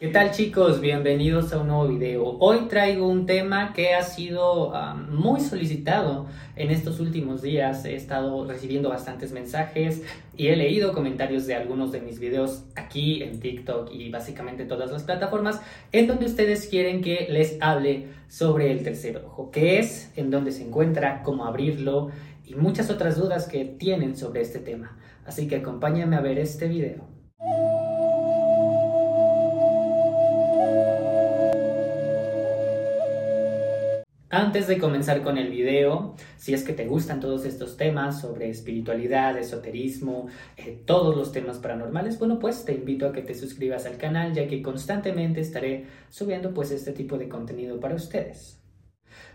¿Qué tal chicos? Bienvenidos a un nuevo video. Hoy traigo un tema que ha sido muy solicitado en estos últimos días. He estado recibiendo bastantes mensajes y he leído comentarios de algunos de mis videos aquí en TikTok y básicamente todas las plataformas en donde ustedes quieren que les hable sobre el tercer ojo, qué es, en dónde se encuentra, cómo abrirlo y muchas otras dudas que tienen sobre este tema. Así que acompáñenme a ver este video. Antes de comenzar con el video, si es que te gustan todos estos temas sobre espiritualidad, esoterismo, eh, todos los temas paranormales, bueno, pues te invito a que te suscribas al canal ya que constantemente estaré subiendo pues este tipo de contenido para ustedes.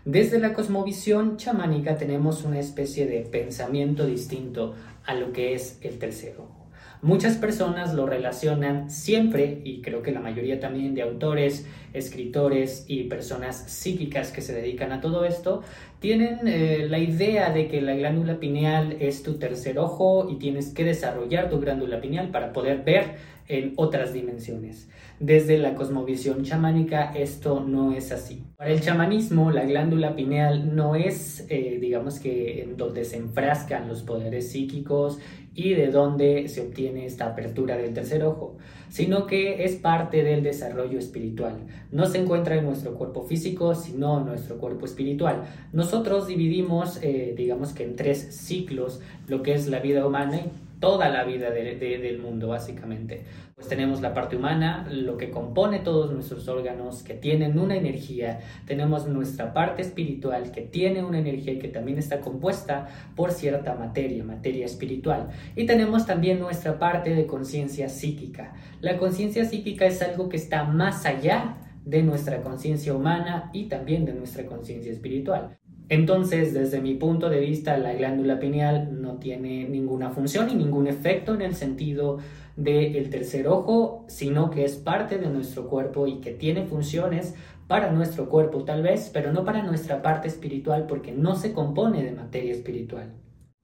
Desde la cosmovisión chamánica tenemos una especie de pensamiento distinto a lo que es el tercero. Muchas personas lo relacionan siempre, y creo que la mayoría también de autores, escritores y personas psíquicas que se dedican a todo esto, tienen eh, la idea de que la glándula pineal es tu tercer ojo y tienes que desarrollar tu glándula pineal para poder ver en otras dimensiones. Desde la cosmovisión chamánica esto no es así. Para el chamanismo la glándula pineal no es, eh, digamos que, en donde se enfrascan los poderes psíquicos y de dónde se obtiene esta apertura del tercer ojo, sino que es parte del desarrollo espiritual. No se encuentra en nuestro cuerpo físico, sino en nuestro cuerpo espiritual. Nosotros dividimos, eh, digamos que en tres ciclos, lo que es la vida humana toda la vida del mundo, básicamente. Pues tenemos la parte humana, lo que compone todos nuestros órganos, que tienen una energía. Tenemos nuestra parte espiritual, que tiene una energía y que también está compuesta por cierta materia, materia espiritual. Y tenemos también nuestra parte de conciencia psíquica. La conciencia psíquica es algo que está más allá de nuestra conciencia humana y también de nuestra conciencia espiritual. Entonces, desde mi punto de vista, la glándula pineal no tiene ninguna función y ningún efecto en el sentido del tercer ojo, sino que es parte de nuestro cuerpo y que tiene funciones para nuestro cuerpo tal vez, pero no para nuestra parte espiritual porque no se compone de materia espiritual.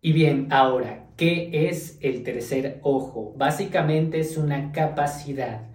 Y bien, ahora, ¿qué es el tercer ojo? Básicamente es una capacidad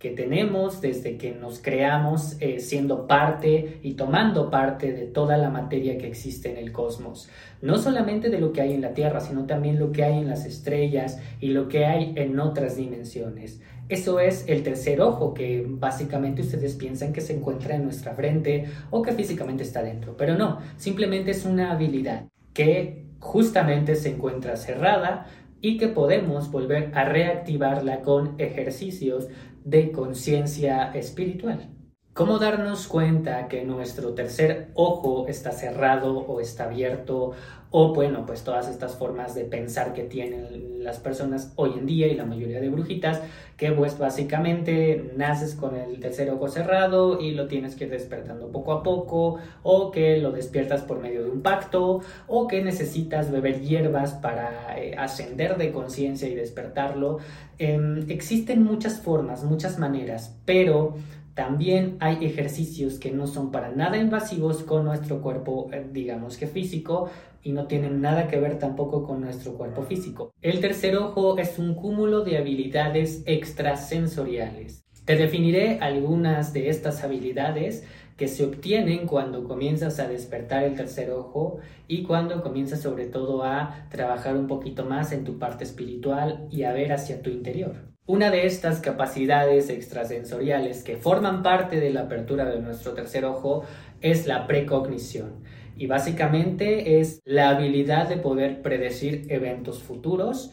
que tenemos desde que nos creamos eh, siendo parte y tomando parte de toda la materia que existe en el cosmos. No solamente de lo que hay en la Tierra, sino también lo que hay en las estrellas y lo que hay en otras dimensiones. Eso es el tercer ojo que básicamente ustedes piensan que se encuentra en nuestra frente o que físicamente está dentro, pero no, simplemente es una habilidad que justamente se encuentra cerrada y que podemos volver a reactivarla con ejercicios de conciencia espiritual. ¿Cómo darnos cuenta que nuestro tercer ojo está cerrado o está abierto? O bueno, pues todas estas formas de pensar que tienen las personas hoy en día y la mayoría de brujitas, que pues básicamente naces con el tercer ojo cerrado y lo tienes que ir despertando poco a poco, o que lo despiertas por medio de un pacto, o que necesitas beber hierbas para eh, ascender de conciencia y despertarlo. Em, existen muchas formas, muchas maneras, pero también hay ejercicios que no son para nada invasivos con nuestro cuerpo, eh, digamos que físico, y no tienen nada que ver tampoco con nuestro cuerpo físico. El tercer ojo es un cúmulo de habilidades extrasensoriales. Te definiré algunas de estas habilidades que se obtienen cuando comienzas a despertar el tercer ojo y cuando comienzas sobre todo a trabajar un poquito más en tu parte espiritual y a ver hacia tu interior. Una de estas capacidades extrasensoriales que forman parte de la apertura de nuestro tercer ojo es la precognición y básicamente es la habilidad de poder predecir eventos futuros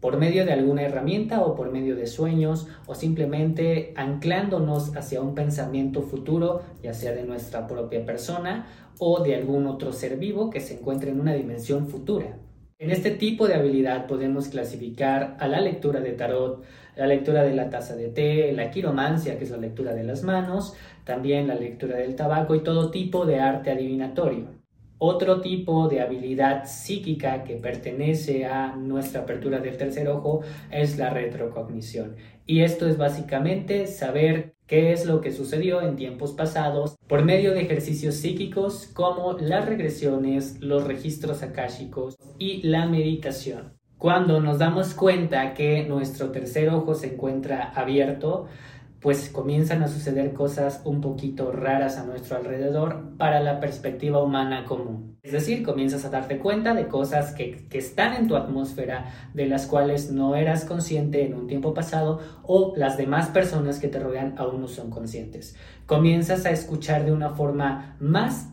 por medio de alguna herramienta o por medio de sueños o simplemente anclándonos hacia un pensamiento futuro, ya sea de nuestra propia persona o de algún otro ser vivo que se encuentre en una dimensión futura. En este tipo de habilidad podemos clasificar a la lectura de tarot, la lectura de la taza de té, la quiromancia, que es la lectura de las manos, también la lectura del tabaco y todo tipo de arte adivinatorio. Otro tipo de habilidad psíquica que pertenece a nuestra apertura del tercer ojo es la retrocognición. Y esto es básicamente saber qué es lo que sucedió en tiempos pasados por medio de ejercicios psíquicos como las regresiones, los registros akáshicos y la meditación. Cuando nos damos cuenta que nuestro tercer ojo se encuentra abierto, pues comienzan a suceder cosas un poquito raras a nuestro alrededor para la perspectiva humana común. Es decir, comienzas a darte cuenta de cosas que, que, están en tu atmósfera, de las cuales no eras consciente en un tiempo pasado o las demás personas que te rodean aún no son conscientes. Comienzas a escuchar de una forma más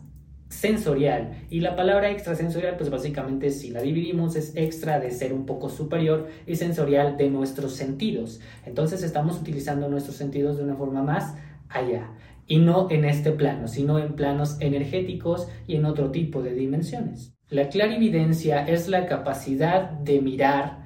sensorial. Y la palabra extrasensorial, pues básicamente si la dividimos es extra de ser un poco superior y sensorial de nuestros sentidos. Entonces estamos utilizando nuestros sentidos de una forma más allá. Y no en este plano, sino en planos energéticos y en otro tipo de dimensiones. La clarividencia es la capacidad de mirar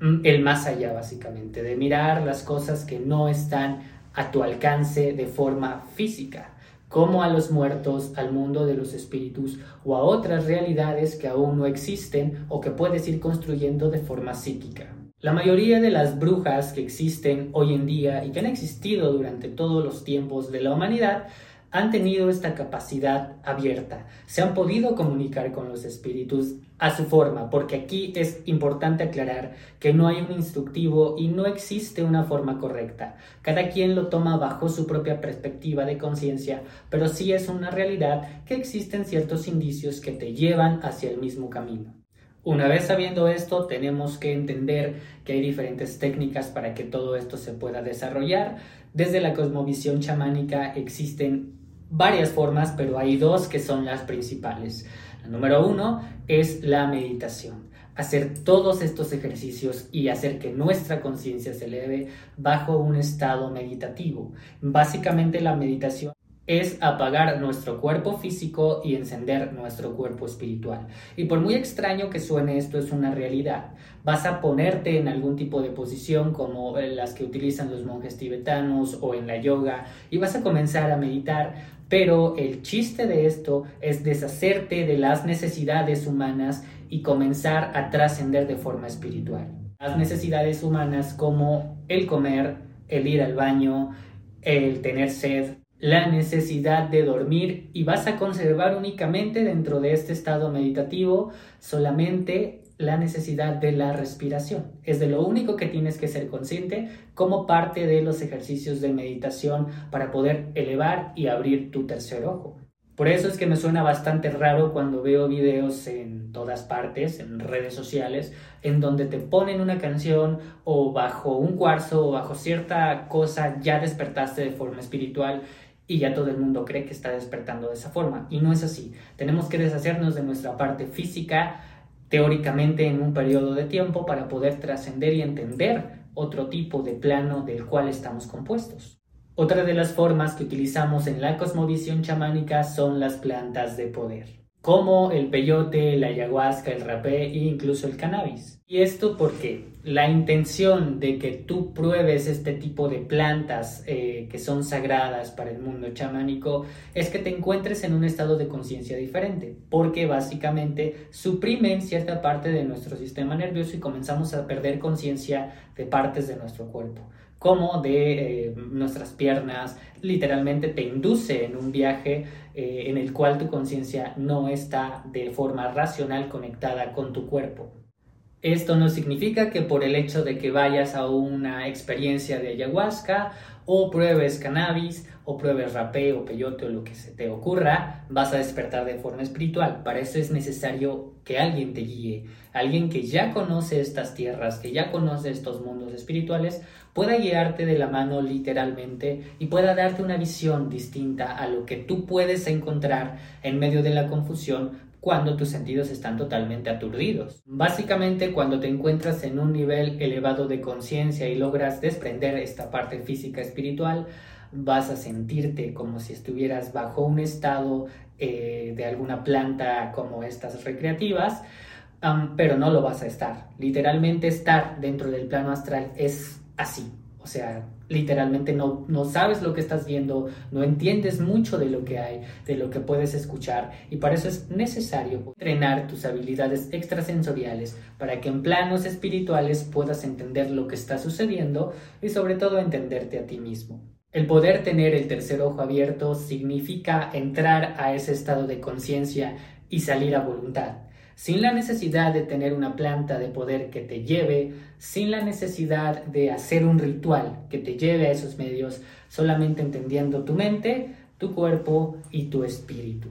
mm, el más allá, básicamente, de mirar las cosas que no están a tu alcance de forma física como a los muertos, al mundo de los espíritus o a otras realidades que aún no existen o que puedes ir construyendo de forma psíquica. La mayoría de las brujas que existen hoy en día y que han existido durante todos los tiempos de la humanidad han tenido esta capacidad abierta, se han podido comunicar con los espíritus a su forma, porque aquí es importante aclarar que no hay un instructivo y no existe una forma correcta. Cada quien lo toma bajo su propia perspectiva de conciencia, pero sí es una realidad que existen ciertos indicios que te llevan hacia el mismo camino. Una vez sabiendo esto, tenemos que entender que hay diferentes técnicas para que todo esto se pueda desarrollar. Desde la cosmovisión chamánica existen varias formas, pero hay dos que son las principales. La número uno es la meditación. Hacer todos estos ejercicios y hacer que nuestra conciencia se eleve bajo un estado meditativo. Básicamente la meditación es apagar nuestro cuerpo físico y encender nuestro cuerpo espiritual. Y por muy extraño que suene, esto es una realidad. Vas a ponerte en algún tipo de posición como las que utilizan los monjes tibetanos o en la yoga y vas a comenzar a meditar, pero el chiste de esto es deshacerte de las necesidades humanas y comenzar a trascender de forma espiritual. Las necesidades humanas como el comer, el ir al baño, el tener sed, la necesidad de dormir y vas a conservar únicamente dentro de este estado meditativo solamente la necesidad de la respiración. Es de lo único que tienes que ser consciente como parte de los ejercicios de meditación para poder elevar y abrir tu tercer ojo. Por eso es que me suena bastante raro cuando veo videos en todas partes, en redes sociales, en donde te ponen una canción o bajo un cuarzo o bajo cierta cosa ya despertaste de forma espiritual y ya todo el mundo cree que está despertando de esa forma. Y no es así. Tenemos que deshacernos de nuestra parte física teóricamente en un periodo de tiempo para poder trascender y entender otro tipo de plano del cual estamos compuestos. Otra de las formas que utilizamos en la cosmovisión chamánica son las plantas de poder como el peyote, la ayahuasca, el rapé e incluso el cannabis. Y esto porque la intención de que tú pruebes este tipo de plantas eh, que son sagradas para el mundo chamánico es que te encuentres en un estado de conciencia diferente, porque básicamente suprimen cierta parte de nuestro sistema nervioso y comenzamos a perder conciencia de partes de nuestro cuerpo como de eh, nuestras piernas, literalmente te induce en un viaje eh, en el cual tu conciencia no está de forma racional conectada con tu cuerpo. Esto no significa que por el hecho de que vayas a una experiencia de ayahuasca o pruebes cannabis o pruebes rapé o peyote o lo que se te ocurra, vas a despertar de forma espiritual. Para eso es necesario que alguien te guíe, alguien que ya conoce estas tierras, que ya conoce estos mundos espirituales, pueda guiarte de la mano literalmente y pueda darte una visión distinta a lo que tú puedes encontrar en medio de la confusión cuando tus sentidos están totalmente aturdidos. Básicamente cuando te encuentras en un nivel elevado de conciencia y logras desprender esta parte física espiritual, vas a sentirte como si estuvieras bajo un estado eh, de alguna planta como estas recreativas, pero no lo vas a estar. Literalmente estar dentro del plano astral es así. O sea, literalmente no, no sabes lo que estás viendo, no entiendes mucho de lo que hay, de lo que puedes escuchar y para eso es necesario entrenar tus habilidades extrasensoriales para que en planos espirituales puedas entender lo que está sucediendo y sobre todo entenderte a ti mismo. El poder tener el tercer ojo abierto significa entrar a ese estado de conciencia y salir a voluntad. Sin la necesidad de tener una planta de poder que te lleve, sin la necesidad de hacer un ritual que te lleve a esos medios, solamente entendiendo tu mente, tu cuerpo y tu espíritu.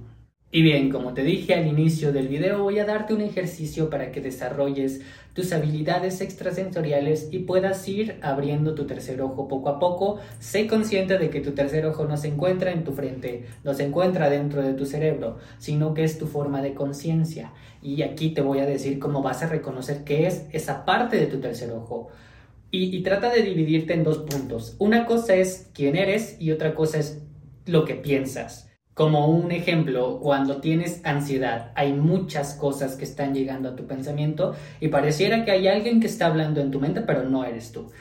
Y bien, como te dije al inicio del video, voy a darte un ejercicio para que desarrolles tus habilidades extrasensoriales y puedas ir abriendo tu tercer ojo poco a poco. Sé consciente de que tu tercer ojo no se encuentra en tu frente, no se encuentra dentro de tu cerebro, sino que es tu forma de conciencia. Y aquí te voy a decir cómo vas a reconocer qué es esa parte de tu tercer ojo. Y, y trata de dividirte en dos puntos. Una cosa es quién eres y otra cosa es lo que piensas. Como un ejemplo, cuando tienes ansiedad, hay muchas cosas que están llegando a tu pensamiento y pareciera que hay alguien que está hablando en tu mente, pero no eres tú.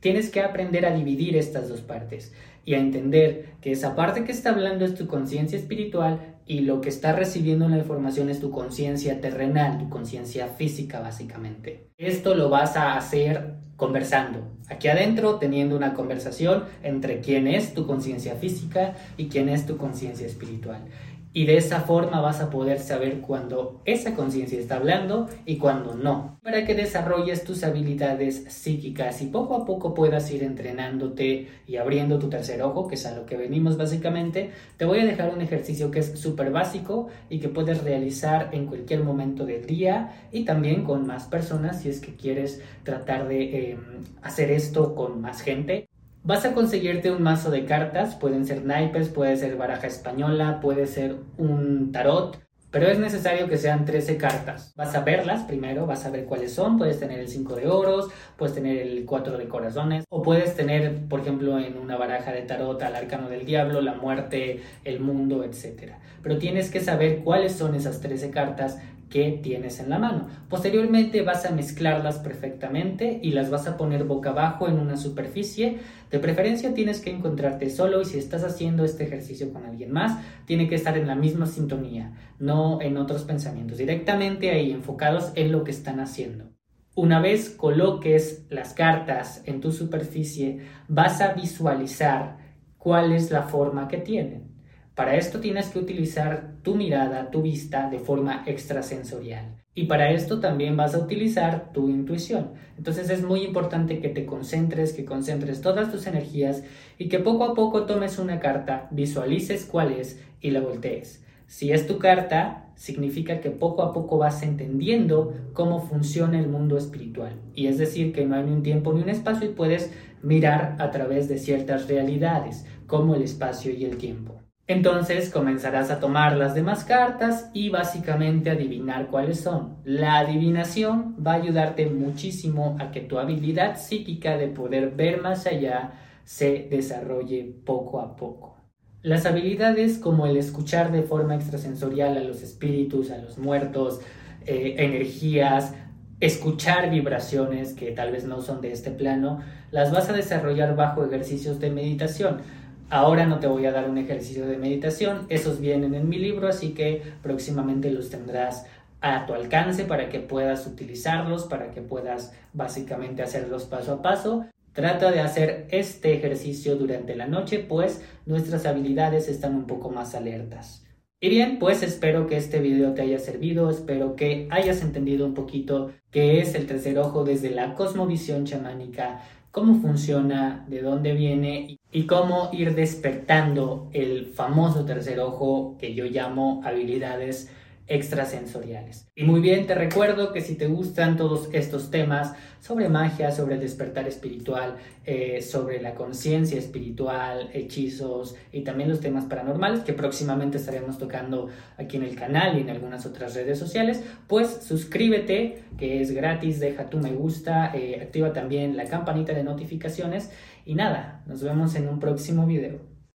Tienes que aprender a dividir estas dos partes y a entender que esa parte que está hablando es tu conciencia espiritual y lo que está recibiendo la información es tu conciencia terrenal, tu conciencia física básicamente. Esto lo vas a hacer conversando, aquí adentro teniendo una conversación entre quién es tu conciencia física y quién es tu conciencia espiritual. Y de esa forma vas a poder saber cuando esa conciencia está hablando y cuando no. Para que desarrolles tus habilidades psíquicas y poco a poco puedas ir entrenándote y abriendo tu tercer ojo, que es a lo que venimos básicamente, te voy a dejar un ejercicio que es súper básico y que puedes realizar en cualquier momento del día y también con más personas si es que quieres tratar de eh, hacer esto con más gente. Vas a conseguirte un mazo de cartas, pueden ser naipes, puede ser baraja española, puede ser un tarot, pero es necesario que sean 13 cartas. Vas a verlas primero, vas a ver cuáles son, puedes tener el 5 de oros, puedes tener el 4 de corazones, o puedes tener, por ejemplo, en una baraja de tarot al arcano del diablo, la muerte, el mundo, etc. Pero tienes que saber cuáles son esas 13 cartas que tienes en la mano. Posteriormente vas a mezclarlas perfectamente y las vas a poner boca abajo en una superficie. De preferencia tienes que encontrarte solo y si estás haciendo este ejercicio con alguien más, tiene que estar en la misma sintonía, no en otros pensamientos, directamente ahí enfocados en lo que están haciendo. Una vez coloques las cartas en tu superficie, vas a visualizar cuál es la forma que tienen. Para esto tienes que utilizar tu mirada, tu vista de forma extrasensorial. Y para esto también vas a utilizar tu intuición. Entonces es muy importante que te concentres, que concentres todas tus energías y que poco a poco tomes una carta, visualices cuál es y la voltees. Si es tu carta, significa que poco a poco vas entendiendo cómo funciona el mundo espiritual. Y es decir, que no hay ni un tiempo ni un espacio y puedes mirar a través de ciertas realidades, como el espacio y el tiempo. Entonces comenzarás a tomar las demás cartas y básicamente adivinar cuáles son. La adivinación va a ayudarte muchísimo a que tu habilidad psíquica de poder ver más allá se desarrolle poco a poco. Las habilidades como el escuchar de forma extrasensorial a los espíritus, a los muertos, eh, energías, escuchar vibraciones que tal vez no son de este plano, las vas a desarrollar bajo ejercicios de meditación Ahora no te voy a dar un ejercicio de meditación, esos vienen en mi libro, así que próximamente los tendrás a tu alcance para que puedas utilizarlos, para que puedas básicamente hacerlos paso a paso. Trata de hacer este ejercicio durante la noche, pues nuestras habilidades están un poco más alertas. Y bien, pues espero que este video te haya servido, espero que hayas entendido un poquito qué es el tercer ojo desde la cosmovisión chamánica, cómo funciona, de dónde viene y cómo ir despertando el famoso tercer ojo que yo llamo habilidades extrasensoriales. Y muy bien, te recuerdo que si te gustan todos estos temas sobre magia, sobre despertar espiritual, eh, sobre la conciencia espiritual, hechizos y también los temas paranormales que próximamente estaremos tocando aquí en el canal y en algunas otras redes sociales, pues suscríbete que es gratis, deja tu me gusta, eh, activa también la campanita de notificaciones y nada, nos vemos en un próximo video.